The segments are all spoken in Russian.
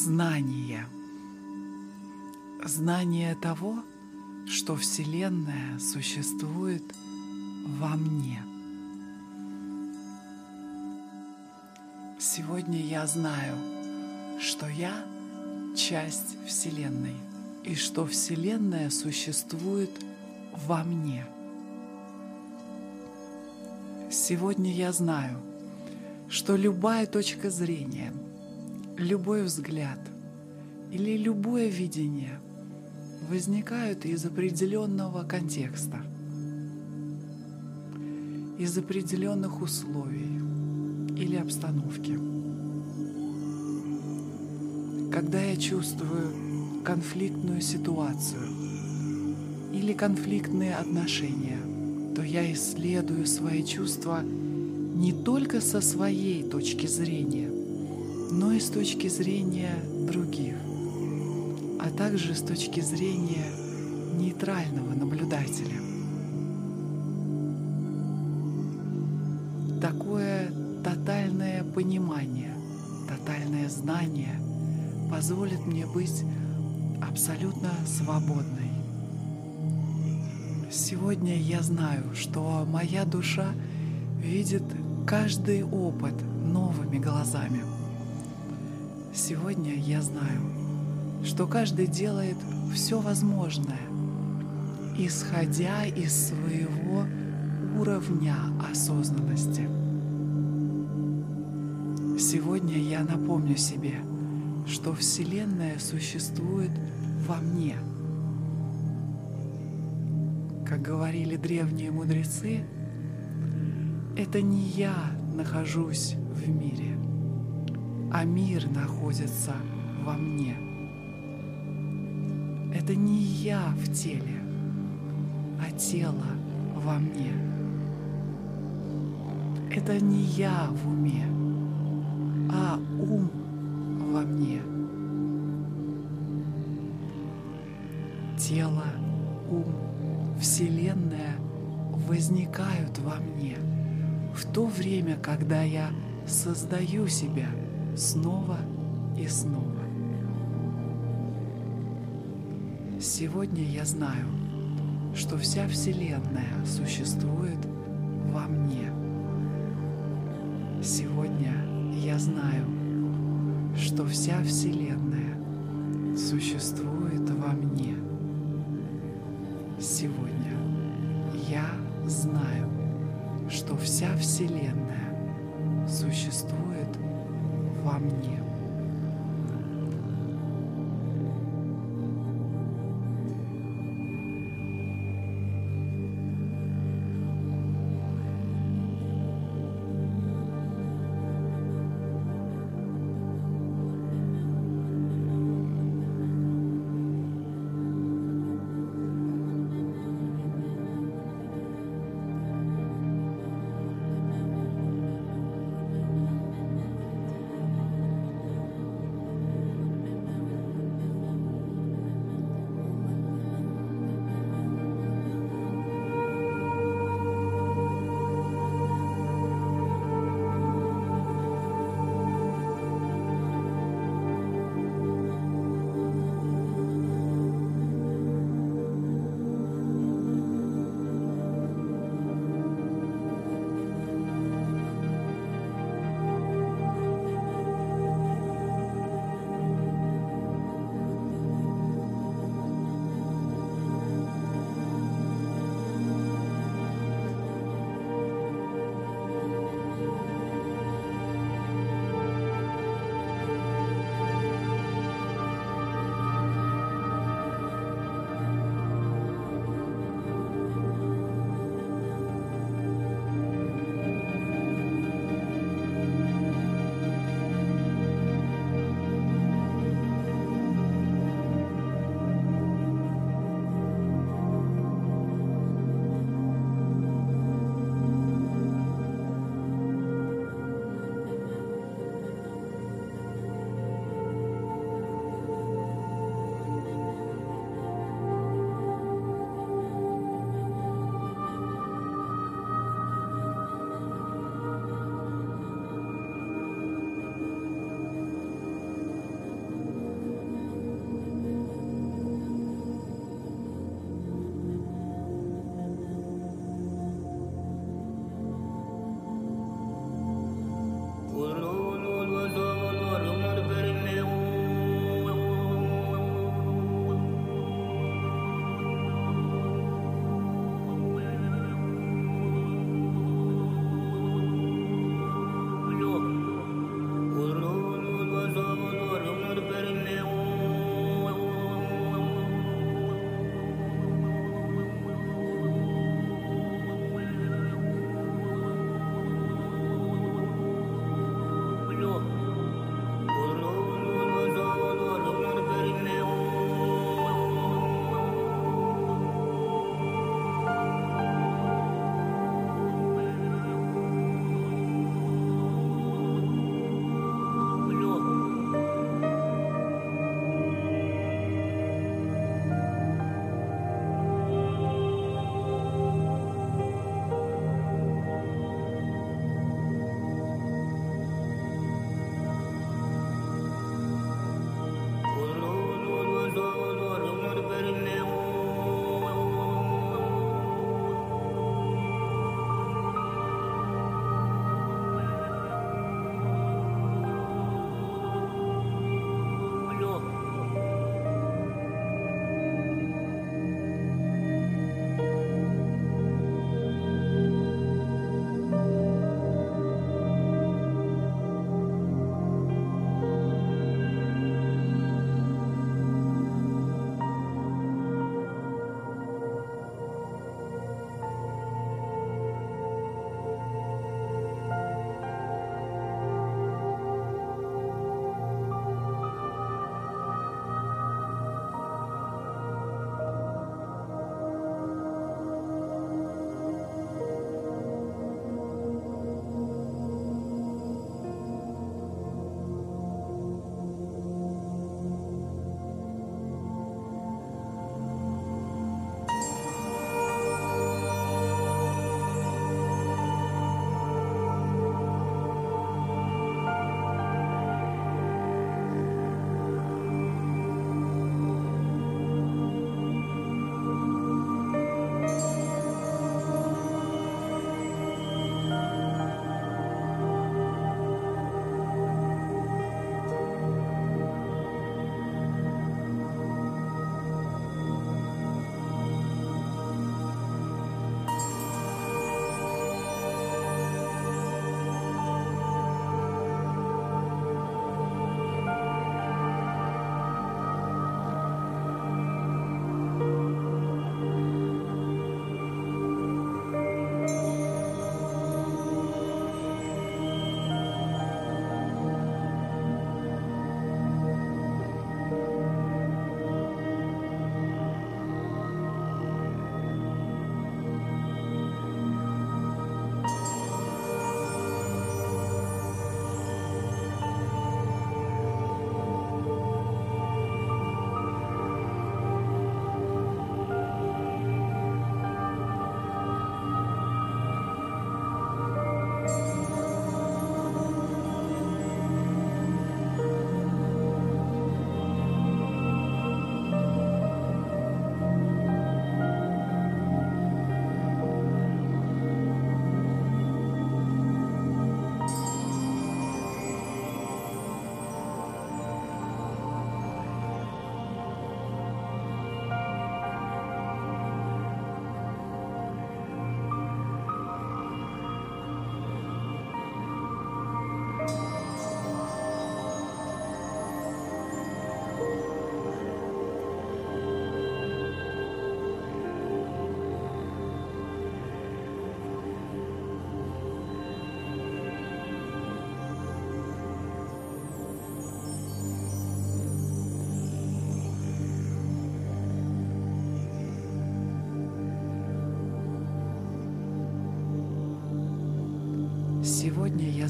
знание. Знание того, что Вселенная существует во мне. Сегодня я знаю, что я часть Вселенной и что Вселенная существует во мне. Сегодня я знаю, что любая точка зрения, любой взгляд или любое видение возникают из определенного контекста, из определенных условий или обстановки. Когда я чувствую конфликтную ситуацию или конфликтные отношения, то я исследую свои чувства не только со своей точки зрения, но и с точки зрения других, а также с точки зрения нейтрального наблюдателя. Такое тотальное понимание, тотальное знание позволит мне быть абсолютно свободной. Сегодня я знаю, что моя душа видит каждый опыт новыми глазами. Сегодня я знаю, что каждый делает все возможное, исходя из своего уровня осознанности. Сегодня я напомню себе, что Вселенная существует во мне. Как говорили древние мудрецы, это не я нахожусь в мире, а мир находится во мне. Это не я в теле, а тело во мне. Это не я в уме, а ум во мне. Тело, ум, Вселенная возникают во мне в то время, когда я создаю себя снова и снова. Сегодня я знаю, что вся Вселенная существует во мне. Сегодня я знаю, что вся Вселенная существует во мне. Сегодня я знаю, что вся Вселенная существует во мне. во мне.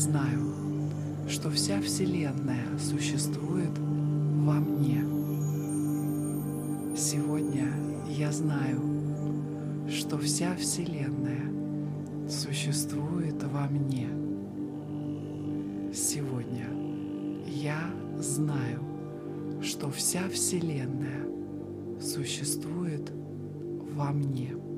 Знаю, что вся Вселенная существует во мне. Сегодня я знаю, что вся Вселенная существует во мне. Сегодня я знаю, что вся Вселенная существует во мне.